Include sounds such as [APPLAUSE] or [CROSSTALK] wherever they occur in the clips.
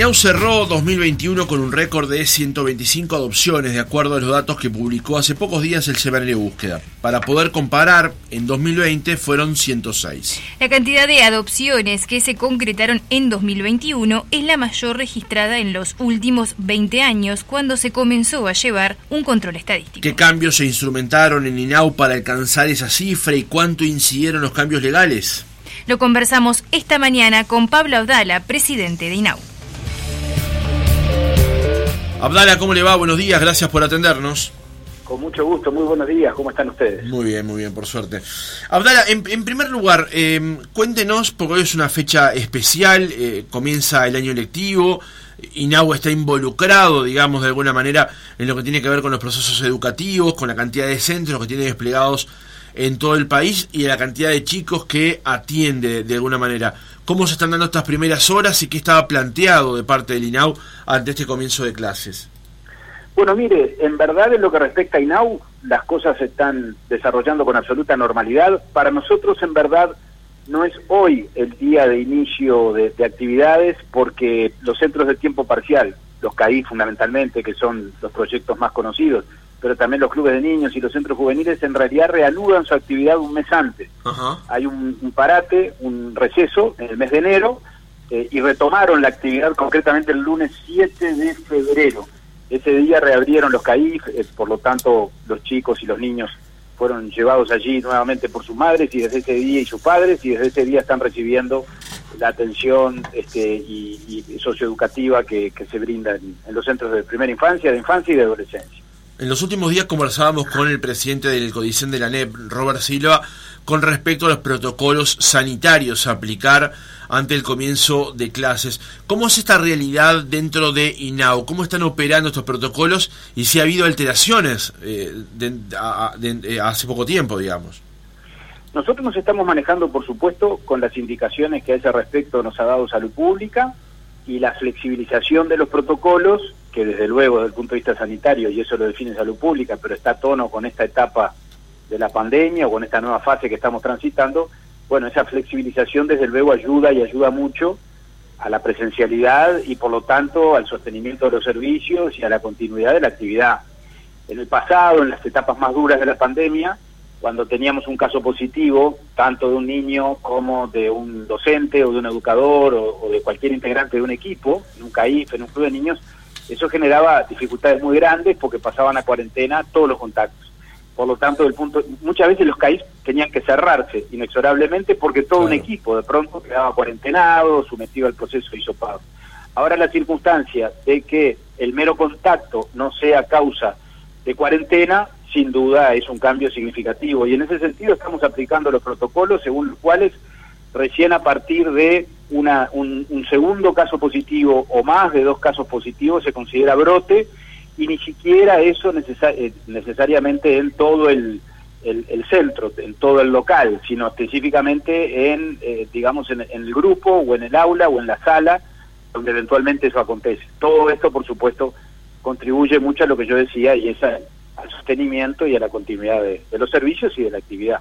INAU cerró 2021 con un récord de 125 adopciones, de acuerdo a los datos que publicó hace pocos días el Semanario Búsqueda. Para poder comparar, en 2020 fueron 106. La cantidad de adopciones que se concretaron en 2021 es la mayor registrada en los últimos 20 años, cuando se comenzó a llevar un control estadístico. ¿Qué cambios se instrumentaron en INAU para alcanzar esa cifra y cuánto incidieron los cambios legales? Lo conversamos esta mañana con Pablo Abdala, presidente de INAU. Abdala, ¿cómo le va? Buenos días, gracias por atendernos. Con mucho gusto, muy buenos días, ¿cómo están ustedes? Muy bien, muy bien, por suerte. Abdala, en, primer lugar, eh, cuéntenos, porque hoy es una fecha especial, eh, comienza el año lectivo, INAU está involucrado, digamos, de alguna manera, en lo que tiene que ver con los procesos educativos, con la cantidad de centros que tiene desplegados en todo el país y la cantidad de chicos que atiende de alguna manera. ¿Cómo se están dando estas primeras horas y qué estaba planteado de parte del INAU ante este comienzo de clases? Bueno, mire, en verdad en lo que respecta a INAU, las cosas se están desarrollando con absoluta normalidad. Para nosotros, en verdad, no es hoy el día de inicio de, de actividades porque los centros de tiempo parcial, los CAI fundamentalmente, que son los proyectos más conocidos, pero también los clubes de niños y los centros juveniles en realidad reanudan su actividad un mes antes. Hay un, parate, un receso en el mes de enero eh, y retomaron la actividad concretamente el lunes 7 de febrero. Ese día reabrieron los CAIF, eh, por lo tanto los chicos y los niños fueron llevados allí nuevamente por sus madres y desde ese día y sus padres y desde ese día están recibiendo la atención este, y, socioeducativa que, se brinda en los centros de primera infancia, de infancia y de adolescencia. En los últimos días conversábamos con el presidente del Codicen de la NEP, Robert Silva, con respecto a los protocolos sanitarios a aplicar ante el comienzo de clases. ¿Cómo es esta realidad dentro de INAU? ¿Cómo están operando estos protocolos y si ha habido alteraciones eh, eh, hace poco tiempo, digamos? Nosotros nos estamos manejando, por supuesto, con las indicaciones que a ese respecto nos ha dado Salud Pública y la flexibilización de los protocolos que desde luego desde el punto de vista sanitario, y eso lo define salud pública, pero está a tono con esta etapa de la pandemia o con esta nueva fase que estamos transitando, bueno, esa flexibilización desde luego ayuda y ayuda mucho a la presencialidad y por lo tanto al sostenimiento de los servicios y a la continuidad de la actividad. En el pasado, en las etapas más duras de la pandemia, cuando teníamos un caso positivo, tanto de un niño como de un docente o de un educador o, de cualquier integrante de un equipo, en un CAIF, en un club de niños, eso generaba dificultades muy grandes porque pasaban a cuarentena todos los contactos. Por lo tanto, del punto, muchas veces los CAIS tenían que cerrarse inexorablemente porque todo un equipo de pronto quedaba cuarentenado, sometido al proceso hisopado. Ahora la circunstancia de que el mero contacto no sea causa de cuarentena, sin duda es un cambio significativo. Y en ese sentido estamos aplicando los protocolos según los cuales recién a partir de una, un, segundo caso positivo o más de dos casos positivos se considera brote y ni siquiera eso eh, necesariamente en todo el, el, centro, en todo el local, sino específicamente en, eh, digamos, en, el grupo o en el aula o en la sala donde eventualmente eso acontece. Todo esto, por supuesto, contribuye mucho a lo que yo decía y es al sostenimiento y a la continuidad de los servicios y de la actividad.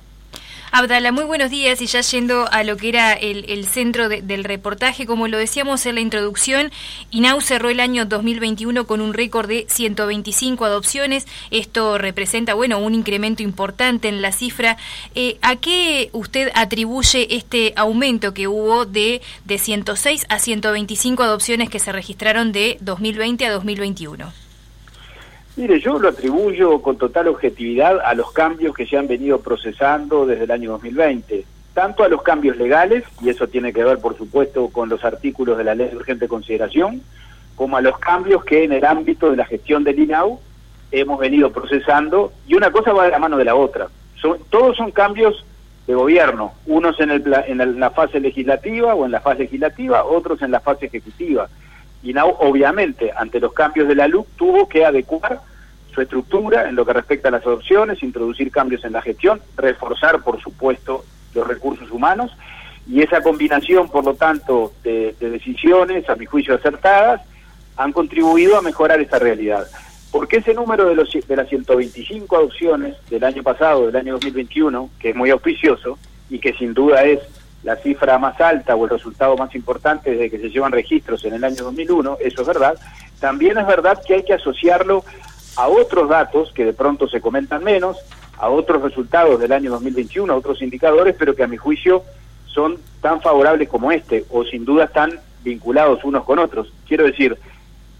Abdala, muy buenos días y ya yendo a lo que era el, centro del reportaje, como lo decíamos en la introducción, INAU cerró el año 2021 con un récord de 125 adopciones. Esto representa, bueno, un incremento importante en la cifra. Eh, ¿A qué usted atribuye este aumento que hubo de, de 106 a 125 adopciones que se registraron de 2020 a 2021? Mire, yo lo atribuyo con total objetividad a los cambios que se han venido procesando desde el año 2020, tanto a los cambios legales, y eso tiene que ver, por supuesto, con los artículos de la ley de urgente consideración, como a los cambios que en el ámbito de la gestión del INAU hemos venido procesando, y una cosa va de la mano de la otra. todos son cambios de gobierno, unos en, el, en la fase legislativa o en la fase legislativa, otros en la fase ejecutiva. INAU, obviamente, ante los cambios de la luz, tuvo que adecuar su estructura en lo que respecta a las adopciones, introducir cambios en la gestión, reforzar, por supuesto, los recursos humanos, y esa combinación, por lo tanto, de, decisiones, a mi juicio acertadas, han contribuido a mejorar esa realidad. Porque ese número de, los, de las 125 adopciones del año pasado, del año 2021, que es muy auspicioso y que sin duda es la cifra más alta o el resultado más importante desde que se llevan registros en el año 2001, eso es verdad. También es verdad que hay que asociarlo a otros datos que de pronto se comentan menos, a otros resultados del año 2021, a otros indicadores, pero que a mi juicio son tan favorables como este, o sin duda están vinculados unos con otros. Quiero decir,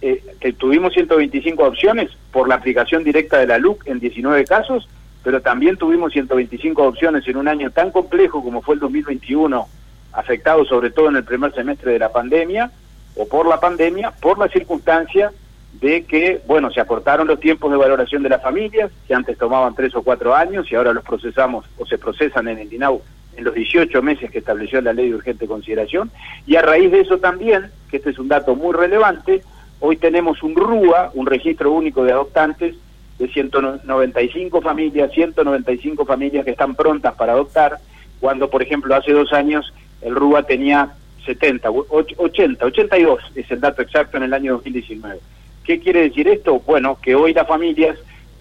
eh, que tuvimos 125 opciones por la aplicación directa de la LUC en 19 casos, pero también tuvimos 125 opciones en un año tan complejo como fue el 2021, afectado sobre todo en el primer semestre de la pandemia, o por la pandemia, por la circunstancia de que, bueno, se acortaron los tiempos de valoración de las familias, que antes tomaban tres o cuatro años y ahora los procesamos o se procesan en el DINAU en los 18 meses que estableció la ley de urgente consideración. Y a raíz de eso también, que este es un dato muy relevante, hoy tenemos un RUA, un registro único de adoptantes, de 195 familias, 195 familias que están prontas para adoptar, cuando por ejemplo hace dos años el RUA tenía 70, 80, 82 es el dato exacto en el año 2019. ¿Qué quiere decir esto? Bueno, que hoy las familias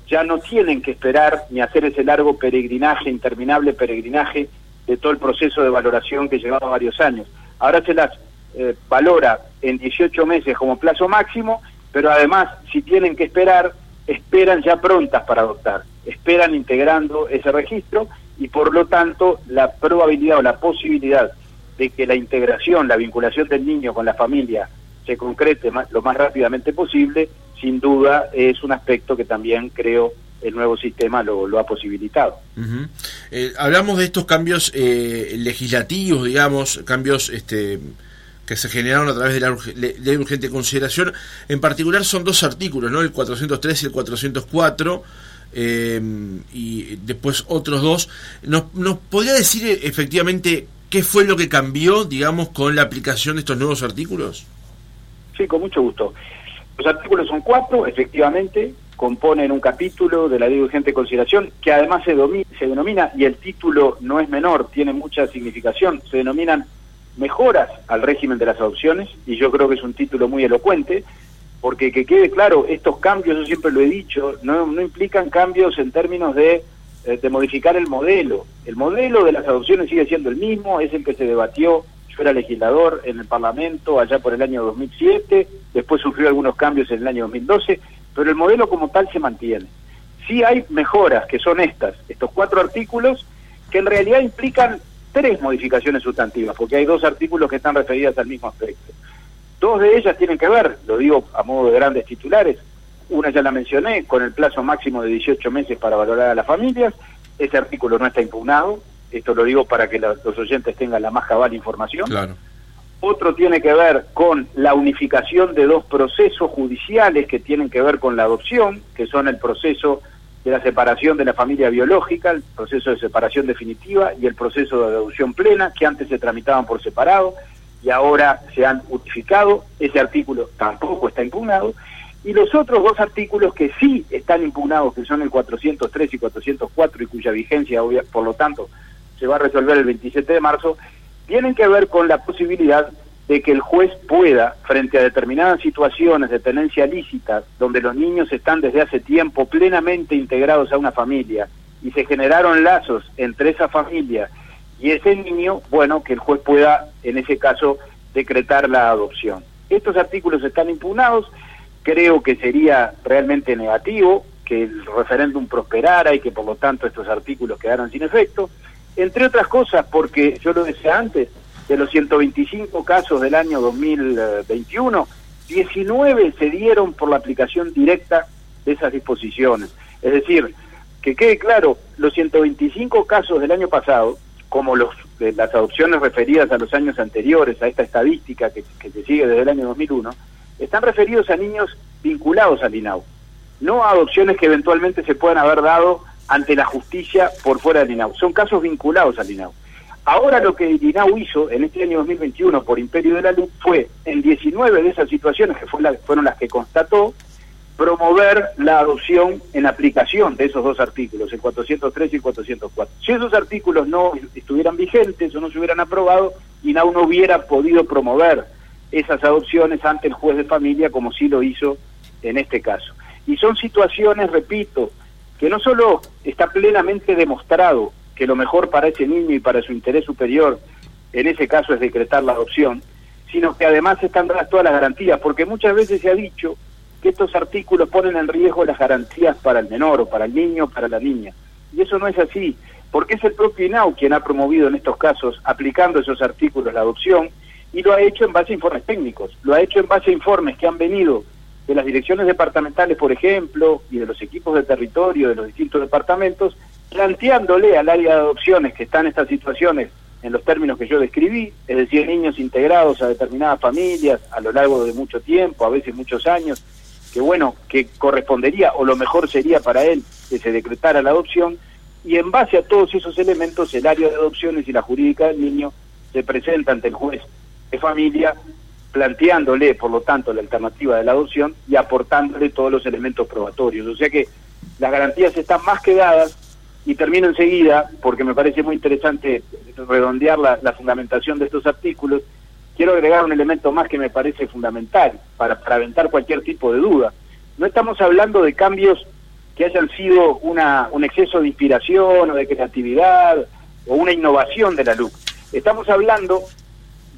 ya no tienen que esperar ni hacer ese largo peregrinaje, interminable peregrinaje de todo el proceso de valoración que llevaba varios años. Ahora se las eh, valora en 18 meses como plazo máximo, pero además si tienen que esperar, esperan ya prontas para adoptar, esperan integrando ese registro y por lo tanto la probabilidad o la posibilidad de que la integración, la vinculación del niño con la familia se concrete lo más rápidamente posible, sin duda es un aspecto que también creo el nuevo sistema lo, ha posibilitado. Eh, hablamos de estos cambios eh, legislativos, digamos, cambios este, que se generaron a través de la ley de urgente consideración. En particular son dos artículos, ¿no? el 403 y el 404. Eh, y después otros dos. ¿Nos, ¿Nos podría decir efectivamente qué fue lo que cambió, digamos, con la aplicación de estos nuevos artículos? Sí, con mucho gusto. Los artículos son cuatro, efectivamente, componen un capítulo de la ley de urgente consideración que además se, se denomina, y el título no es menor, tiene mucha significación, se denominan mejoras al régimen de las adopciones, y yo creo que es un título muy elocuente, porque que quede claro, estos cambios, yo siempre lo he dicho, no, no implican cambios en términos de, eh, de modificar el modelo. El modelo de las adopciones sigue siendo el mismo, es el que se debatió era legislador en el Parlamento allá por el año 2007, después sufrió algunos cambios en el año 2012, pero el modelo como tal se mantiene. Sí hay mejoras, que son estas, estos cuatro artículos, que en realidad implican tres modificaciones sustantivas, porque hay dos artículos que están referidas al mismo aspecto. Dos de ellas tienen que ver, lo digo a modo de grandes titulares, una ya la mencioné, con el plazo máximo de 18 meses para valorar a las familias, ese artículo no está impugnado, esto lo digo para que los oyentes tengan la más cabal información. Claro. Otro tiene que ver con la unificación de dos procesos judiciales que tienen que ver con la adopción, que son el proceso de la separación de la familia biológica, el proceso de separación definitiva y el proceso de adopción plena, que antes se tramitaban por separado y ahora se han unificado. Ese artículo tampoco está impugnado. Y los otros dos artículos que sí están impugnados, que son el 403 y 404, y cuya vigencia, por lo tanto, se va a resolver el 27 de marzo, tienen que ver con la posibilidad de que el juez pueda, frente a determinadas situaciones de tenencia lícita, donde los niños están desde hace tiempo plenamente integrados a una familia y se generaron lazos entre esa familia y ese niño, bueno, que el juez pueda, en ese caso, decretar la adopción. Estos artículos están impugnados, creo que sería realmente negativo que el referéndum prosperara y que por lo tanto estos artículos quedaran sin efecto entre otras cosas porque, yo lo decía antes, de los 125 casos del año 2021, 19 se dieron por la aplicación directa de esas disposiciones. Es decir, que quede claro, los 125 casos del año pasado, como los de las adopciones referidas a los años anteriores, a esta estadística que, que se sigue desde el año 2001, están referidos a niños vinculados al INAU, no a adopciones que eventualmente se puedan haber dado ante la justicia por fuera del INAU. Son casos vinculados al INAU. Ahora lo que el INAU hizo en este año 2021 por Imperio de la Luz fue, en 19 de esas situaciones, que fueron las que constató, promover la adopción en aplicación de esos dos artículos, el 403 y el 404. Si esos artículos no estuvieran vigentes o no se hubieran aprobado, INAU no hubiera podido promover esas adopciones ante el juez de familia como sí lo hizo en este caso. Y son situaciones, repito, que no solo está plenamente demostrado que lo mejor para ese niño y para su interés superior en ese caso es decretar la adopción, sino que además están dadas todas las garantías, porque muchas veces se ha dicho que estos artículos ponen en riesgo las garantías para el menor o para el niño o para la niña. Y eso no es así, porque es el propio INAU quien ha promovido en estos casos, aplicando esos artículos, la adopción, y lo ha hecho en base a informes técnicos, lo ha hecho en base a informes que han venido de las direcciones departamentales, por ejemplo, y de los equipos de territorio de los distintos departamentos, planteándole al área de adopciones que está en estas situaciones en los términos que yo describí, es decir, niños integrados a determinadas familias a lo largo de mucho tiempo, a veces muchos años, que bueno, que correspondería o lo mejor sería para él que se decretara la adopción, y en base a todos esos elementos el área de adopciones y la jurídica del niño se presenta ante el juez de familia planteándole, por lo tanto, la alternativa de la adopción y aportándole todos los elementos probatorios. O sea que las garantías están más que dadas y termino enseguida, porque me parece muy interesante redondear la, fundamentación de estos artículos, quiero agregar un elemento más que me parece fundamental para, para aventar cualquier tipo de duda. No estamos hablando de cambios que hayan sido una, un exceso de inspiración o de creatividad o una innovación de la luz. Estamos hablando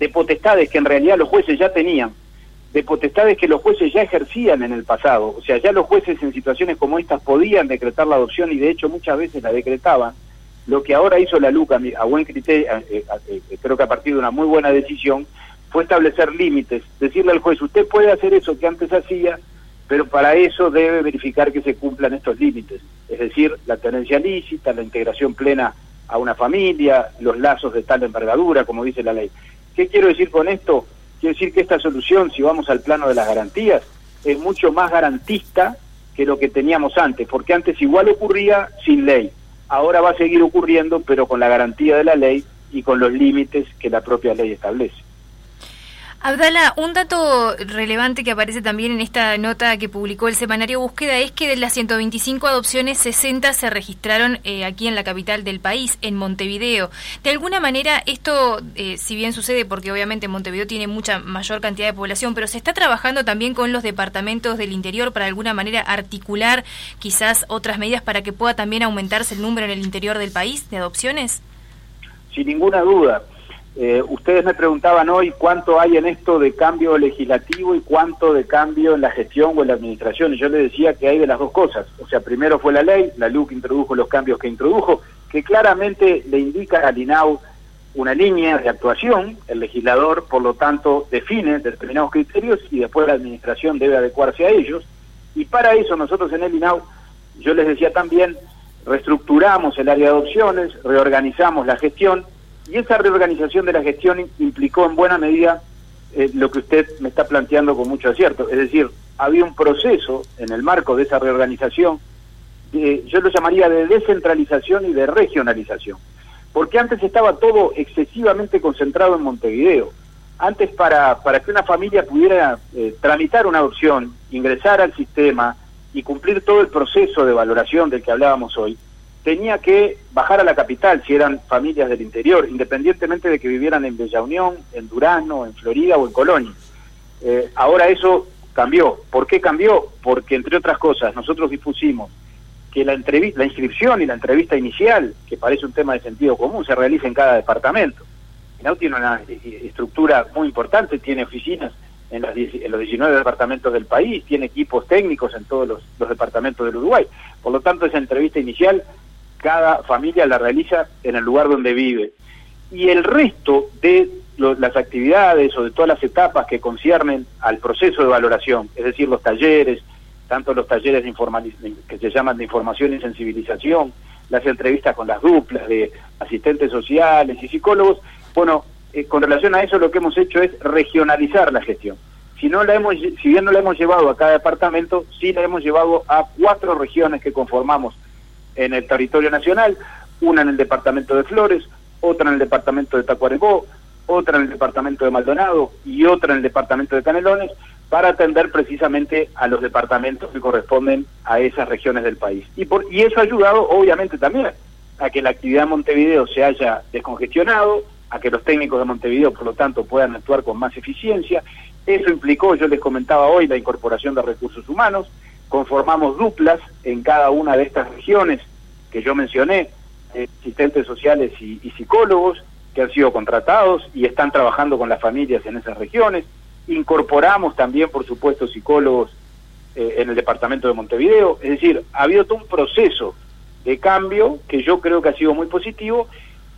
de potestades que en realidad los jueces ya tenían, de potestades que los jueces ya ejercían en el pasado. O sea, ya los jueces en situaciones como estas podían decretar la adopción y de hecho muchas veces la decretaban. Lo que ahora hizo la LUCA, a buen criterio, eh, eh, eh, creo que a partir de una muy buena decisión, fue establecer límites, decirle al juez, usted puede hacer eso que antes hacía, pero para eso debe verificar que se cumplan estos límites, es decir, la tenencia lícita, la integración plena a una familia, los lazos de tal envergadura, como dice la ley. ¿Qué quiero decir con esto? Quiero decir que esta solución, si vamos al plano de las garantías, es mucho más garantista que lo que teníamos antes, porque antes igual ocurría sin ley. Ahora va a seguir ocurriendo, pero con la garantía de la ley y con los límites que la propia ley establece. Abdala, un dato relevante que aparece también en esta nota que publicó el semanario Búsqueda es que de las 125 adopciones, 60 se registraron eh, aquí en la capital del país, en Montevideo. De alguna manera, esto, eh, si bien sucede porque obviamente Montevideo tiene mucha mayor cantidad de población, pero se está trabajando también con los departamentos del interior para de alguna manera articular quizás otras medidas para que pueda también aumentarse el número en el interior del país de adopciones. Sin ninguna duda. Eh, ustedes me preguntaban hoy cuánto hay en esto de cambio legislativo y cuánto de cambio en la gestión o en la administración. Y yo les decía que hay de las dos cosas. O sea, primero fue la ley, la LUC introdujo los cambios que introdujo, que claramente le indica al INAU una línea de actuación. El legislador, por lo tanto, define determinados criterios y después la administración debe adecuarse a ellos. Y para eso nosotros en el INAU, yo les decía también, reestructuramos el área de adopciones, reorganizamos la gestión y esa reorganización de la gestión implicó en buena medida eh, lo que usted me está planteando con mucho acierto. Es decir, había un proceso en el marco de esa reorganización, yo lo llamaría de descentralización y de regionalización. Porque antes estaba todo excesivamente concentrado en Montevideo. Antes para, para que una familia pudiera eh, tramitar una adopción, ingresar al sistema y cumplir todo el proceso de valoración del que hablábamos hoy, tenía que bajar a la capital si eran familias del interior, independientemente de que vivieran en Bella Unión, en Durano, en Florida o en Colonia. Eh, ahora eso cambió. ¿Por qué cambió? Porque, entre otras cosas, nosotros dispusimos que la, la inscripción y la entrevista inicial, que parece un tema de sentido común, se realice en cada departamento. INAU tiene una estructura muy importante, tiene oficinas en, los 19 departamentos del país, tiene equipos técnicos en todos los departamentos del Uruguay. Por lo tanto, esa entrevista inicial cada familia la realiza en el lugar donde vive. Y el resto de las actividades o de todas las etapas que conciernen al proceso de valoración, es decir, los talleres, tanto los talleres de que se llaman de información y sensibilización, las entrevistas con las duplas de asistentes sociales y psicólogos, bueno, eh, con relación a eso lo que hemos hecho es regionalizar la gestión. Si, no la hemos, si bien no la hemos llevado a cada departamento, sí la hemos llevado a cuatro regiones que conformamos en el territorio nacional, una en el departamento de Flores, otra en el departamento de Tacuarembó, otra en el departamento de Maldonado y otra en el departamento de Canelones, para atender precisamente a los departamentos que corresponden a esas regiones del país. Y, por, y eso ha ayudado, obviamente, también a que la actividad de Montevideo se haya descongestionado, a que los técnicos de Montevideo, por lo tanto, puedan actuar con más eficiencia. Eso implicó, yo les comentaba hoy, la incorporación de recursos humanos, conformamos duplas en cada una de estas regiones que yo mencioné, asistentes sociales y, psicólogos, que han sido contratados y están trabajando con las familias en esas regiones. Incorporamos también, por supuesto, psicólogos eh, en el departamento de Montevideo. Es decir, ha habido todo un proceso de cambio que yo creo que ha sido muy positivo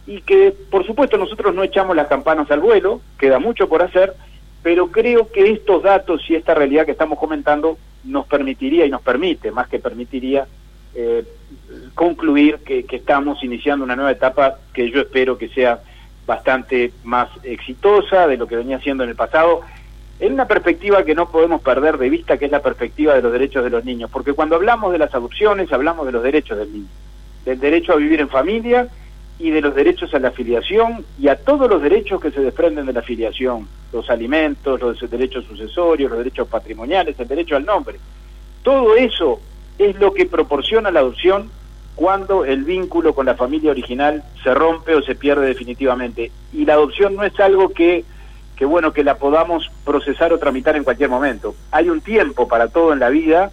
y que, por supuesto, nosotros no echamos las campanas al vuelo, queda mucho por hacer, pero creo que estos datos y esta realidad que estamos comentando nos permitiría y nos permite, más que permitiría, eh, concluir que, que, estamos iniciando una nueva etapa que yo espero que sea bastante más exitosa de lo que venía siendo en el pasado, en una perspectiva que no podemos perder de vista, que es la perspectiva de los derechos de los niños, porque cuando hablamos de las adopciones hablamos de los derechos del niño, del derecho a vivir en familia y de los derechos a la afiliación y a todos los derechos que se desprenden de la afiliación, los alimentos, los derechos sucesorios, los derechos patrimoniales, el derecho al nombre. Todo eso es lo que proporciona la adopción cuando el vínculo con la familia original se rompe o se pierde definitivamente. Y la adopción no es algo que, que bueno, que la podamos procesar o tramitar en cualquier momento. Hay un tiempo para todo en la vida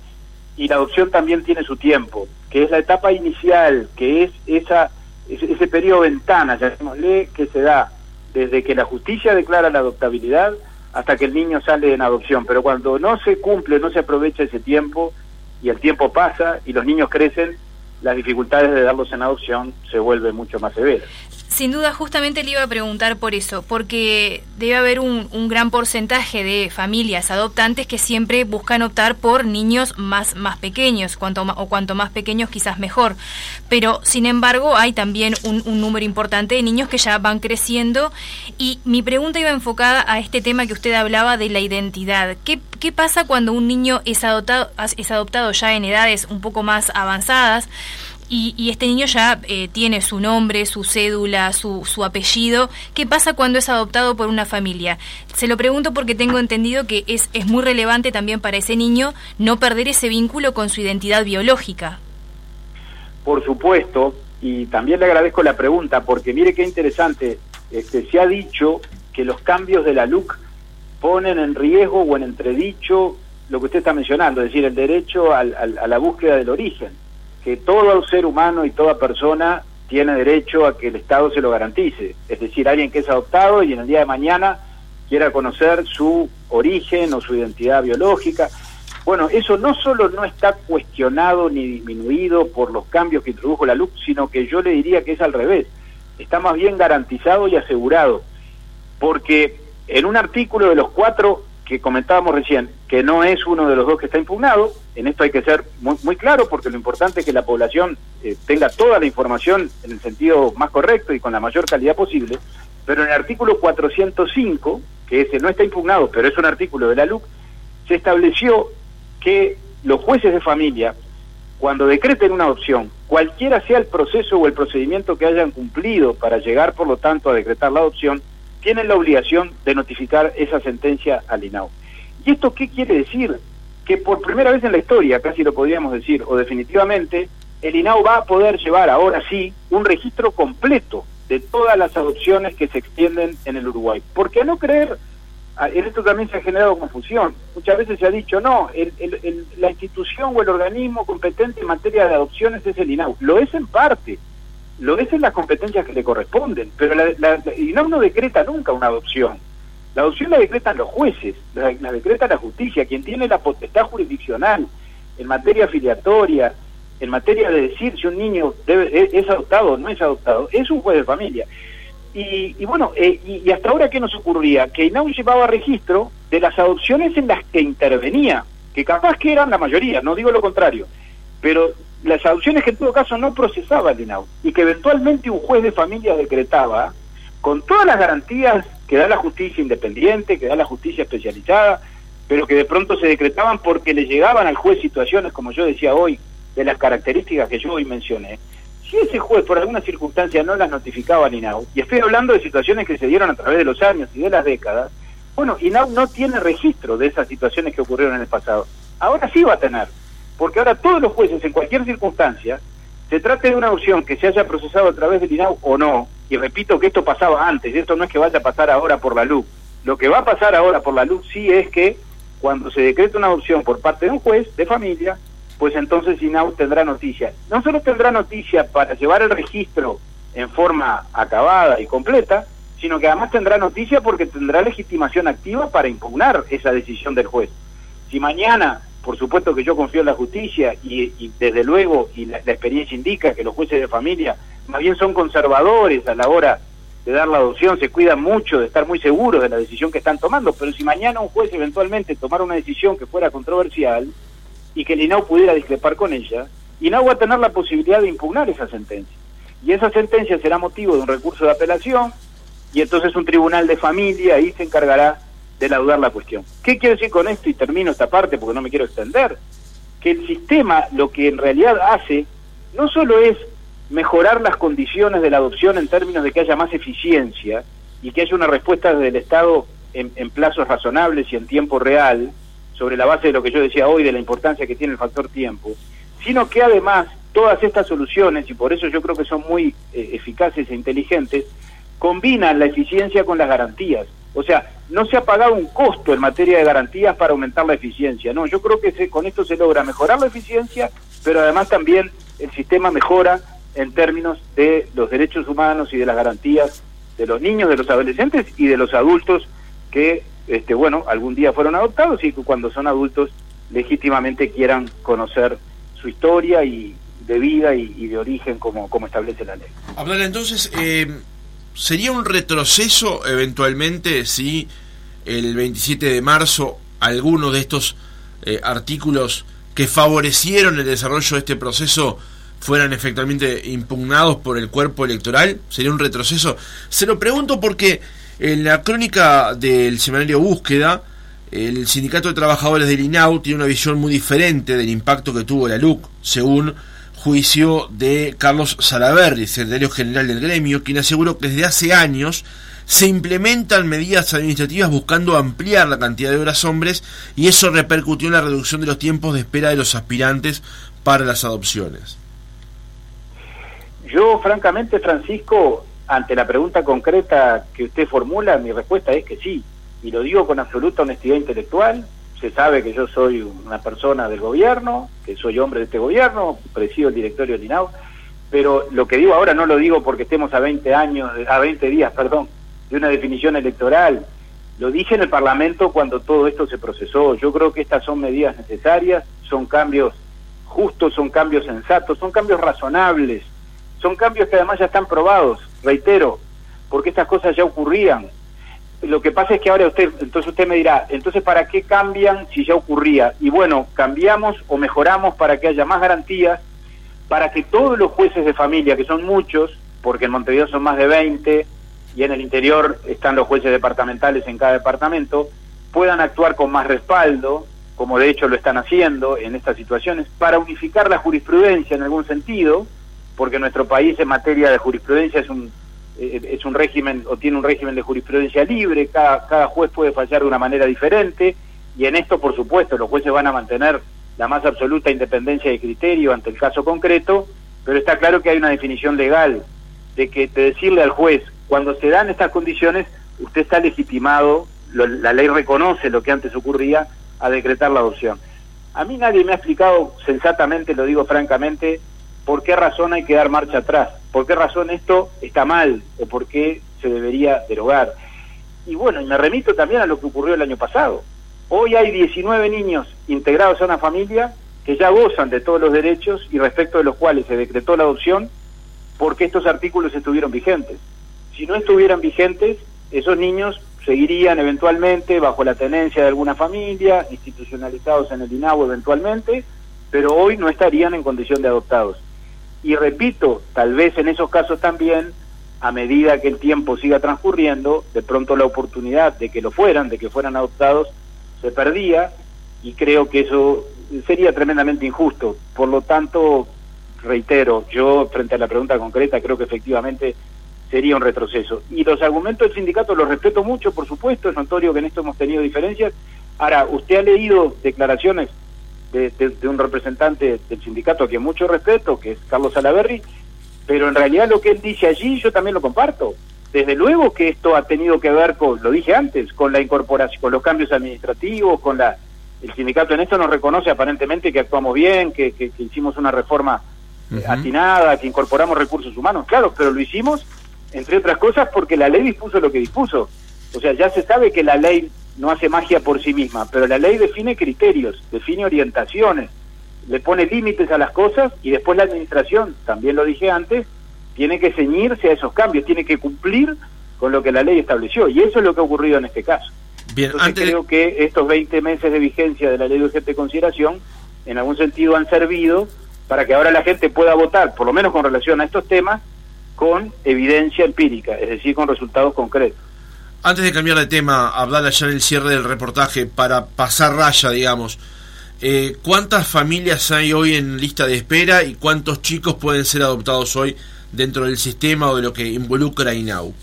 y la adopción también tiene su tiempo, que es la etapa inicial, que es esa ese, periodo ventana, llamémosle, que se da desde que la justicia declara la adoptabilidad hasta que el niño sale en adopción. Pero cuando no se cumple, no se aprovecha ese tiempo y el tiempo pasa y los niños crecen, las dificultades de darlos en adopción se vuelven mucho más severas. Sin duda, justamente le iba a preguntar por eso, porque debe haber un, gran porcentaje de familias adoptantes que siempre buscan optar por niños más, más pequeños, cuanto o cuanto más pequeños quizás mejor. Pero, sin embargo, hay también un, número importante de niños que ya van creciendo y mi pregunta iba enfocada a este tema que usted hablaba de la identidad. ¿Qué, qué pasa cuando un niño es adoptado, es adoptado ya en edades un poco más avanzadas? Y, este niño ya eh, tiene su nombre, su cédula, su, su apellido. ¿Qué pasa cuando es adoptado por una familia? Se lo pregunto porque tengo entendido que es, es muy relevante también para ese niño no perder ese vínculo con su identidad biológica. Por supuesto, y también le agradezco la pregunta, porque mire qué interesante, este, se ha dicho que los cambios de la LUC ponen en riesgo o en entredicho lo que usted está mencionando, es decir, el derecho a la búsqueda del origen que todo ser humano y toda persona tiene derecho a que el Estado se lo garantice. Es decir, alguien que es adoptado y en el día de mañana quiera conocer su origen o su identidad biológica. Bueno, eso no solo no está cuestionado ni disminuido por los cambios que introdujo la luz, sino que yo le diría que es al revés. Está más bien garantizado y asegurado. Porque en un artículo de los cuatro que comentábamos recién, que no es uno de los dos que está impugnado, en esto hay que ser muy, muy claro porque lo importante es que la población eh, tenga toda la información en el sentido más correcto y con la mayor calidad posible, pero en el artículo 405, que ese no está impugnado, pero es un artículo de la LUC, se estableció que los jueces de familia, cuando decreten una adopción, cualquiera sea el proceso o el procedimiento que hayan cumplido para llegar, por lo tanto, a decretar la adopción, tienen la obligación de notificar esa sentencia al INAU. ¿Y esto qué quiere decir? Que por primera vez en la historia, casi lo podríamos decir, o definitivamente, el INAU va a poder llevar ahora sí un registro completo de todas las adopciones que se extienden en el Uruguay. Porque a no creer, en esto también se ha generado confusión. Muchas veces se ha dicho, no, la institución o el organismo competente en materia de adopciones es el INAU. Lo es en parte, lo es en las competencias que le corresponden, pero la, la, INAU no decreta nunca una adopción. La adopción la decretan los jueces, la, decreta la justicia, quien tiene la potestad jurisdiccional en materia filiatoria, en materia de decir si un niño debe, es, adoptado o no es adoptado, es un juez de familia. Y, bueno, eh, y, hasta ahora, ¿qué nos ocurría? Que INAU llevaba registro de las adopciones en las que intervenía, que capaz que eran la mayoría, no digo lo contrario, pero las adopciones que en todo caso no procesaba el INAU y que eventualmente un juez de familia decretaba con todas las garantías que da la justicia independiente, que da la justicia especializada, pero que de pronto se decretaban porque le llegaban al juez situaciones, como yo decía hoy, de las características que yo hoy mencioné. Si ese juez por alguna circunstancia no las notificaba al INAU, y estoy hablando de situaciones que se dieron a través de los años y de las décadas, bueno, INAU no tiene registro de esas situaciones que ocurrieron en el pasado. Ahora sí va a tener porque ahora todos los jueces, en cualquier circunstancia, se trate de una opción que se haya procesado a través del INAU o no, y repito que esto pasaba antes, y esto no es que vaya a pasar ahora por la luz, lo que va a pasar ahora por la luz sí es que cuando se decreta una adopción por parte de un juez de familia, pues entonces INAU tendrá noticia. No solo tendrá noticia para llevar el registro en forma acabada y completa, sino que además tendrá noticia porque tendrá legitimación activa para impugnar esa decisión del juez. Si mañana, por supuesto que yo confío en la justicia y, desde luego, y la, experiencia indica que los jueces de familia más bien son conservadores a la hora de dar la adopción, se cuidan mucho de estar muy seguros de la decisión que están tomando, pero si mañana un juez eventualmente tomara una decisión que fuera controversial y que el INAU pudiera discrepar con ella, INAU va a tener la posibilidad de impugnar esa sentencia. Y esa sentencia será motivo de un recurso de apelación y entonces un tribunal de familia ahí se encargará laudar la cuestión. ¿Qué quiero decir con esto? Y termino esta parte porque no me quiero extender. Que el sistema lo que en realidad hace no solo es mejorar las condiciones de la adopción en términos de que haya más eficiencia y que haya una respuesta del Estado en, en plazos razonables y en tiempo real, sobre la base de lo que yo decía hoy, de la importancia que tiene el factor tiempo, sino que además todas estas soluciones, y por eso yo creo que son muy eh, eficaces e inteligentes, combinan la eficiencia con las garantías. O sea, no se ha pagado un costo en materia de garantías para aumentar la eficiencia. No, yo creo que con esto se logra mejorar la eficiencia, pero además también el sistema mejora en términos de los derechos humanos y de las garantías de los niños, de los adolescentes y de los adultos que, este, bueno, algún día fueron adoptados y que cuando son adultos legítimamente quieran conocer su historia y de vida y, de origen como, como establece la ley. Hablar entonces, eh, ¿sería un retroceso eventualmente si el 27 de marzo alguno de estos eh, artículos que favorecieron el desarrollo de este proceso fueran efectivamente impugnados por el cuerpo electoral? ¿Sería un retroceso? Se lo pregunto porque en la crónica del semanario Búsqueda, el Sindicato de Trabajadores del INAU tiene una visión muy diferente del impacto que tuvo la LUC, según juicio de Carlos Salaverri, secretario general del gremio, quien aseguró que desde hace años se implementan medidas administrativas buscando ampliar la cantidad de horas hombres y eso repercutió en la reducción de los tiempos de espera de los aspirantes para las adopciones. Yo, francamente, Francisco, ante la pregunta concreta que usted formula, mi respuesta es que sí, y lo digo con absoluta honestidad intelectual. Se sabe que yo soy una persona del gobierno, que soy hombre de este gobierno, presido el directorio del INAU, pero lo que digo ahora no lo digo porque estemos a 20 años, a 20 días, perdón, de una definición electoral. Lo dije en el Parlamento cuando todo esto se procesó. Yo creo que estas son medidas necesarias, son cambios justos, son cambios sensatos, son cambios razonables son cambios que además ya están probados, reitero, porque estas cosas ya ocurrían. Lo que pasa es que ahora usted, entonces usted me dirá, entonces ¿para qué cambian si ya ocurría? Y bueno, cambiamos o mejoramos para que haya más garantías, para que todos los jueces de familia, que son muchos, porque en Montevideo son más de 20 y en el interior están los jueces departamentales en cada departamento, puedan actuar con más respaldo, como de hecho lo están haciendo en estas situaciones, para unificar la jurisprudencia en algún sentido, porque nuestro país en materia de jurisprudencia es un es un régimen o tiene un régimen de jurisprudencia libre, cada, cada juez puede fallar de una manera diferente y en esto por supuesto los jueces van a mantener la más absoluta independencia de criterio ante el caso concreto, pero está claro que hay una definición legal de que de decirle al juez cuando se dan estas condiciones usted está legitimado, la ley reconoce lo que antes ocurría a decretar la adopción. A mí nadie me ha explicado sensatamente, lo digo francamente, por qué razón hay que dar marcha atrás, por qué razón esto está mal o por qué se debería derogar. Y bueno, y me remito también a lo que ocurrió el año pasado. Hoy hay 19 niños integrados a una familia que ya gozan de todos los derechos y respecto de los cuales se decretó la adopción porque estos artículos estuvieron vigentes. Si no estuvieran vigentes, esos niños seguirían eventualmente bajo la tenencia de alguna familia, institucionalizados en el INAU eventualmente, pero hoy no estarían en condición de adoptados. Y repito, tal vez en esos casos también, a medida que el tiempo siga transcurriendo, de pronto la oportunidad de que lo fueran, de que fueran adoptados, se perdía y creo que eso sería tremendamente injusto. Por lo tanto, reitero, yo frente a la pregunta concreta creo que efectivamente sería un retroceso. Y los argumentos del sindicato los respeto mucho, por supuesto, es notorio que en esto hemos tenido diferencias. Ahora, usted ha leído declaraciones de, un representante del sindicato a quien mucho respeto, que es Carlos Salaverri, pero en realidad lo que él dice allí yo también lo comparto. Desde luego que esto ha tenido que ver con, lo dije antes, con la incorporación, con los cambios administrativos, con la... El sindicato en esto nos reconoce aparentemente que actuamos bien, que, que, hicimos una reforma atinada, que incorporamos recursos humanos, claro, pero lo hicimos, entre otras cosas, porque la ley dispuso lo que dispuso. O sea, ya se sabe que la ley no hace magia por sí misma, pero la ley define criterios, define orientaciones, le pone límites a las cosas y después la administración, también lo dije antes, tiene que ceñirse a esos cambios, tiene que cumplir con lo que la ley estableció y eso es lo que ha ocurrido en este caso. Bien, Entonces creo que estos 20 meses de vigencia de la ley de urgente consideración en algún sentido han servido para que ahora la gente pueda votar, por lo menos con relación a estos temas, con evidencia empírica, es decir, con resultados concretos. Antes de cambiar de tema, hablar ya en el cierre del reportaje, para pasar raya, digamos, eh, ¿cuántas familias hay hoy en lista de espera y cuántos chicos pueden ser adoptados hoy dentro del sistema o de lo que involucra INAU?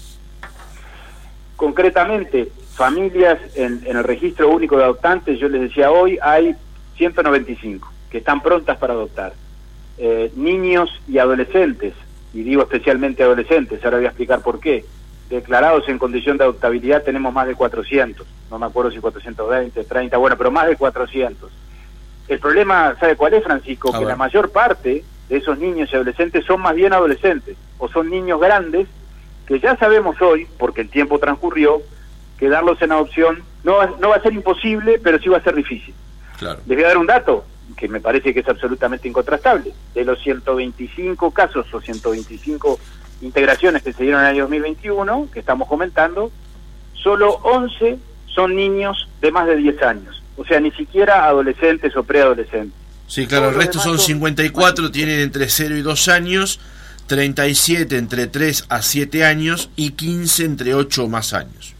Concretamente, familias en, el registro único de adoptantes, yo les decía hoy, hay 195 que están prontas para adoptar. Eh, niños y adolescentes, y digo especialmente adolescentes, ahora voy a explicar por qué, declarados en condición de adoptabilidad tenemos más de 400, no me acuerdo si 420, 30, bueno, pero más de 400. El problema, ¿sabe cuál es, Francisco? que la mayor parte de esos niños y adolescentes son más bien adolescentes, o son niños grandes, que ya sabemos hoy, porque el tiempo transcurrió, que darlos en adopción no va, no va a ser imposible, pero sí va a ser difícil. Claro. Les voy a dar un dato que me parece que es absolutamente incontrastable. De los 125 casos o 125 integraciones que se dieron en el año 2021, que estamos comentando, solo 11 son niños de más de 10 años. O sea, ni siquiera adolescentes o preadolescentes. Sí, claro, el resto son 54, tienen entre 0 y 2 años, 37 entre 3 a 7 años y 15 entre 8 o más años.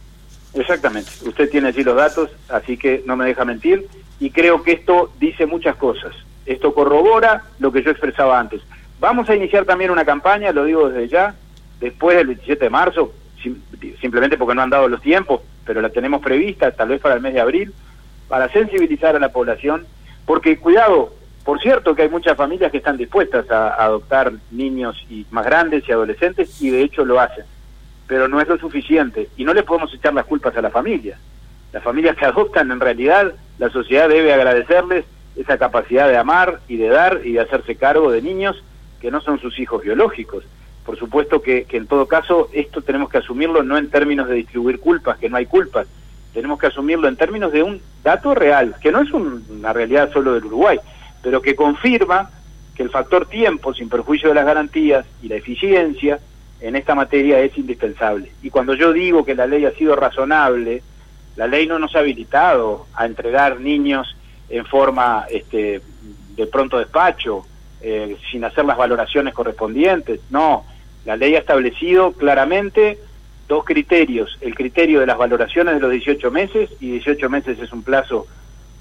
Exactamente, usted tiene allí los datos, así que no me deja mentir y creo que esto dice muchas cosas. Esto corrobora lo que yo expresaba antes. Vamos a iniciar también una campaña, lo digo desde ya, después del 27 de marzo, simplemente porque no han dado los tiempos, pero la tenemos prevista tal vez para el mes de abril, para sensibilizar a la población, porque cuidado, por cierto que hay muchas familias que están dispuestas a, adoptar niños y más grandes y adolescentes y de hecho lo hacen, pero no es lo suficiente y no le podemos echar las culpas a la familia. Las familias que [LAUGHS] adoptan en realidad la sociedad debe agradecerles esa capacidad de amar y de dar y de hacerse cargo de niños que no son sus hijos biológicos. Por supuesto que, en todo caso esto tenemos que asumirlo no en términos de distribuir culpas, que no hay culpas, tenemos que asumirlo en términos de un dato real, que no es una realidad solo del Uruguay, pero que confirma que el factor tiempo, sin perjuicio de las garantías y la eficiencia en esta materia es indispensable. Y cuando yo digo que la ley ha sido razonable, la ley no nos ha habilitado a entregar niños en forma este, de pronto despacho, eh, sin hacer las valoraciones correspondientes. No, la ley ha establecido claramente dos criterios. El criterio de las valoraciones de los 18 meses, y 18 meses es un plazo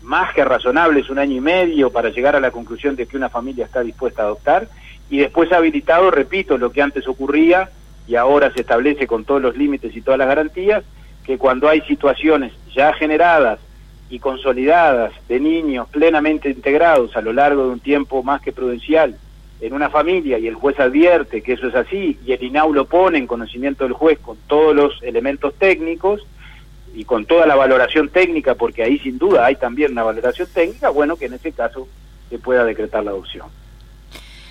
más que razonable, es un año y medio para llegar a la conclusión de que una familia está dispuesta a adoptar, y después ha habilitado, repito, lo que antes ocurría y ahora se establece con todos los límites y todas las garantías, que cuando hay situaciones ya generadas y consolidadas de niños plenamente integrados a lo largo de un tiempo más que prudencial en una familia y el juez advierte que eso es así y el INAU lo pone en conocimiento del juez con todos los elementos técnicos y con toda la valoración técnica, porque ahí sin duda hay también una valoración técnica, bueno, que en ese caso se pueda decretar la adopción.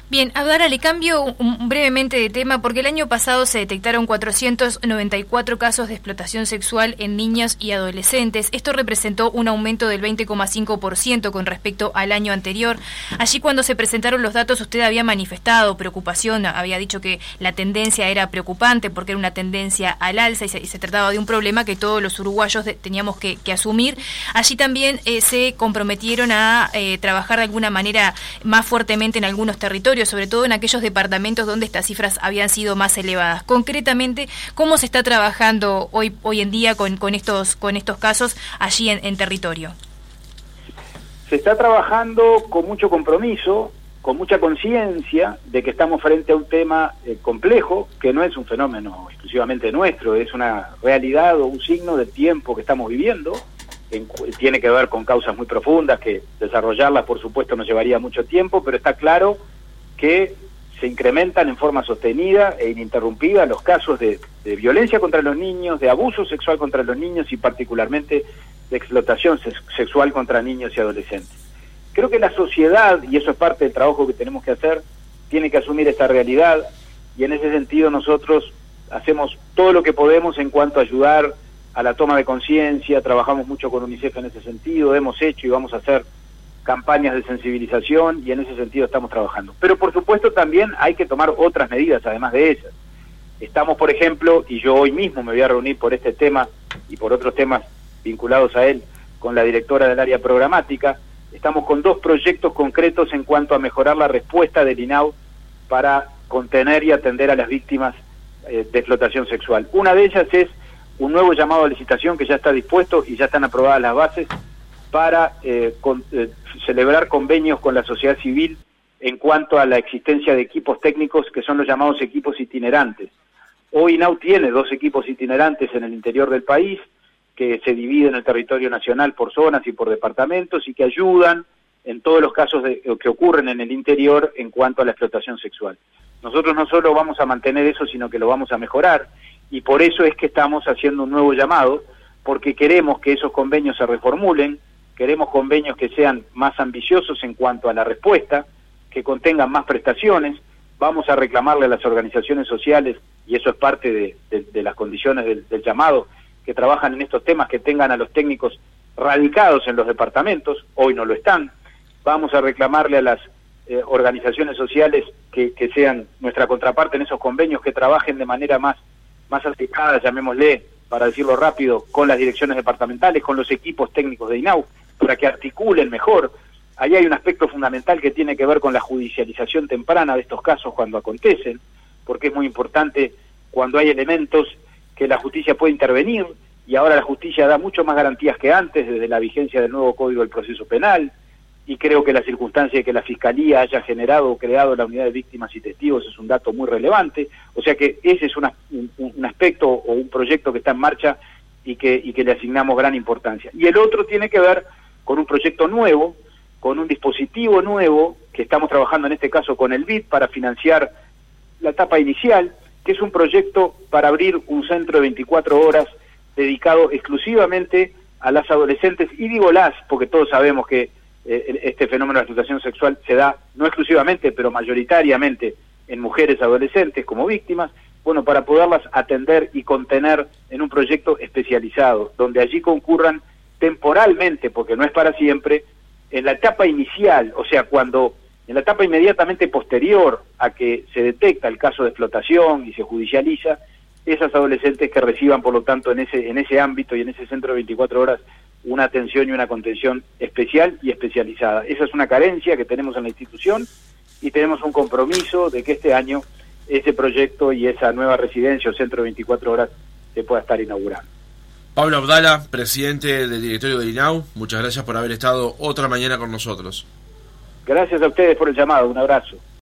Bien, ahora le cambio brevemente de tema porque el año pasado se detectaron 494 casos de explotación sexual en niños y adolescentes. Esto representó un aumento del 20,5% con respecto al año anterior. Allí cuando se presentaron los datos usted había manifestado preocupación, había dicho que la tendencia era preocupante porque era una tendencia al alza y se, trataba de un problema que todos los uruguayos teníamos que, asumir. Allí también eh, se comprometieron a eh, trabajar de alguna manera más fuertemente en algunos territorios sobre todo en aquellos departamentos donde estas cifras habían sido más elevadas. Concretamente, ¿cómo se está trabajando hoy, hoy en día con, con, estos, con estos casos allí en, territorio? Se está trabajando con mucho compromiso, con mucha conciencia de que estamos frente a un tema eh, complejo, que no es un fenómeno exclusivamente nuestro, es una realidad o un signo del tiempo que estamos viviendo, tiene que ver con causas muy profundas, que desarrollarlas por supuesto nos llevaría mucho tiempo, pero está claro que se incrementan en forma sostenida e ininterrumpida los casos de, violencia contra los niños, de abuso sexual contra los niños y particularmente de explotación sexual contra niños y adolescentes. Creo que la sociedad, y eso es parte del trabajo que tenemos que hacer, tiene que asumir esta realidad y en ese sentido nosotros hacemos todo lo que podemos en cuanto a ayudar a la toma de conciencia, trabajamos mucho con UNICEF en ese sentido, hemos hecho y vamos a hacer campañas de sensibilización y en ese sentido estamos trabajando. Pero por supuesto también hay que tomar otras medidas además de esas. Estamos, por ejemplo, y yo hoy mismo me voy a reunir por este tema y por otros temas vinculados a él con la directora del área programática, estamos con dos proyectos concretos en cuanto a mejorar la respuesta del INAU para contener y atender a las víctimas eh, de explotación sexual. Una de ellas es un nuevo llamado a licitación que ya está dispuesto y ya están aprobadas las bases para eh, eh, celebrar convenios con la sociedad civil en cuanto a la existencia de equipos técnicos que son los llamados equipos itinerantes. Hoy INAU tiene dos equipos itinerantes en el interior del país que se dividen el territorio nacional por zonas y por departamentos y que ayudan en todos los casos de, que ocurren en el interior en cuanto a la explotación sexual. Nosotros no solo vamos a mantener eso, sino que lo vamos a mejorar y por eso es que estamos haciendo un nuevo llamado, porque queremos que esos convenios se reformulen, queremos convenios que sean más ambiciosos en cuanto a la respuesta, que contengan más prestaciones, vamos a reclamarle a las organizaciones sociales, y eso es parte de, las condiciones del llamado, que trabajan en estos temas, que tengan a los técnicos radicados en los departamentos, hoy no lo están, vamos a reclamarle a las eh, organizaciones sociales que, sean nuestra contraparte en esos convenios, que trabajen de manera más, más llamémosle, para decirlo rápido, con las direcciones departamentales, con los equipos técnicos de INAU, para que articulen mejor. Ahí hay un aspecto fundamental que tiene que ver con la judicialización temprana de estos casos cuando acontecen, porque es muy importante cuando hay elementos que la justicia puede intervenir, y ahora la justicia da mucho más garantías que antes desde la vigencia del nuevo Código del Proceso Penal, y creo que la circunstancia de que la Fiscalía haya generado o creado la unidad de víctimas y testigos es un dato muy relevante, o sea que ese es un, aspecto o un proyecto que está en marcha y que, y que le asignamos gran importancia. Y el otro tiene que ver con un proyecto nuevo, con un dispositivo nuevo, que estamos trabajando en este caso con el BID para financiar la etapa inicial, que es un proyecto para abrir un centro de 24 horas dedicado exclusivamente a las adolescentes, y digo las, porque todos sabemos que eh, este fenómeno de explotación sexual se da no exclusivamente, pero mayoritariamente en mujeres adolescentes como víctimas, bueno, para poderlas atender y contener en un proyecto especializado, donde allí concurran temporalmente, porque no es para siempre, en la etapa inicial, o sea, cuando en la etapa inmediatamente posterior a que se detecta el caso de explotación y se judicializa, esas adolescentes que reciban, por lo tanto, en ese, en ese ámbito y en ese centro de 24 horas, una atención y una contención especial y especializada. Esa es una carencia que tenemos en la institución y tenemos un compromiso de que este año ese proyecto y esa nueva residencia o centro de 24 horas se pueda estar inaugurando. Pablo Abdala, presidente del directorio de INAU, muchas gracias por haber estado otra mañana con nosotros. Gracias a ustedes por el llamado, un abrazo.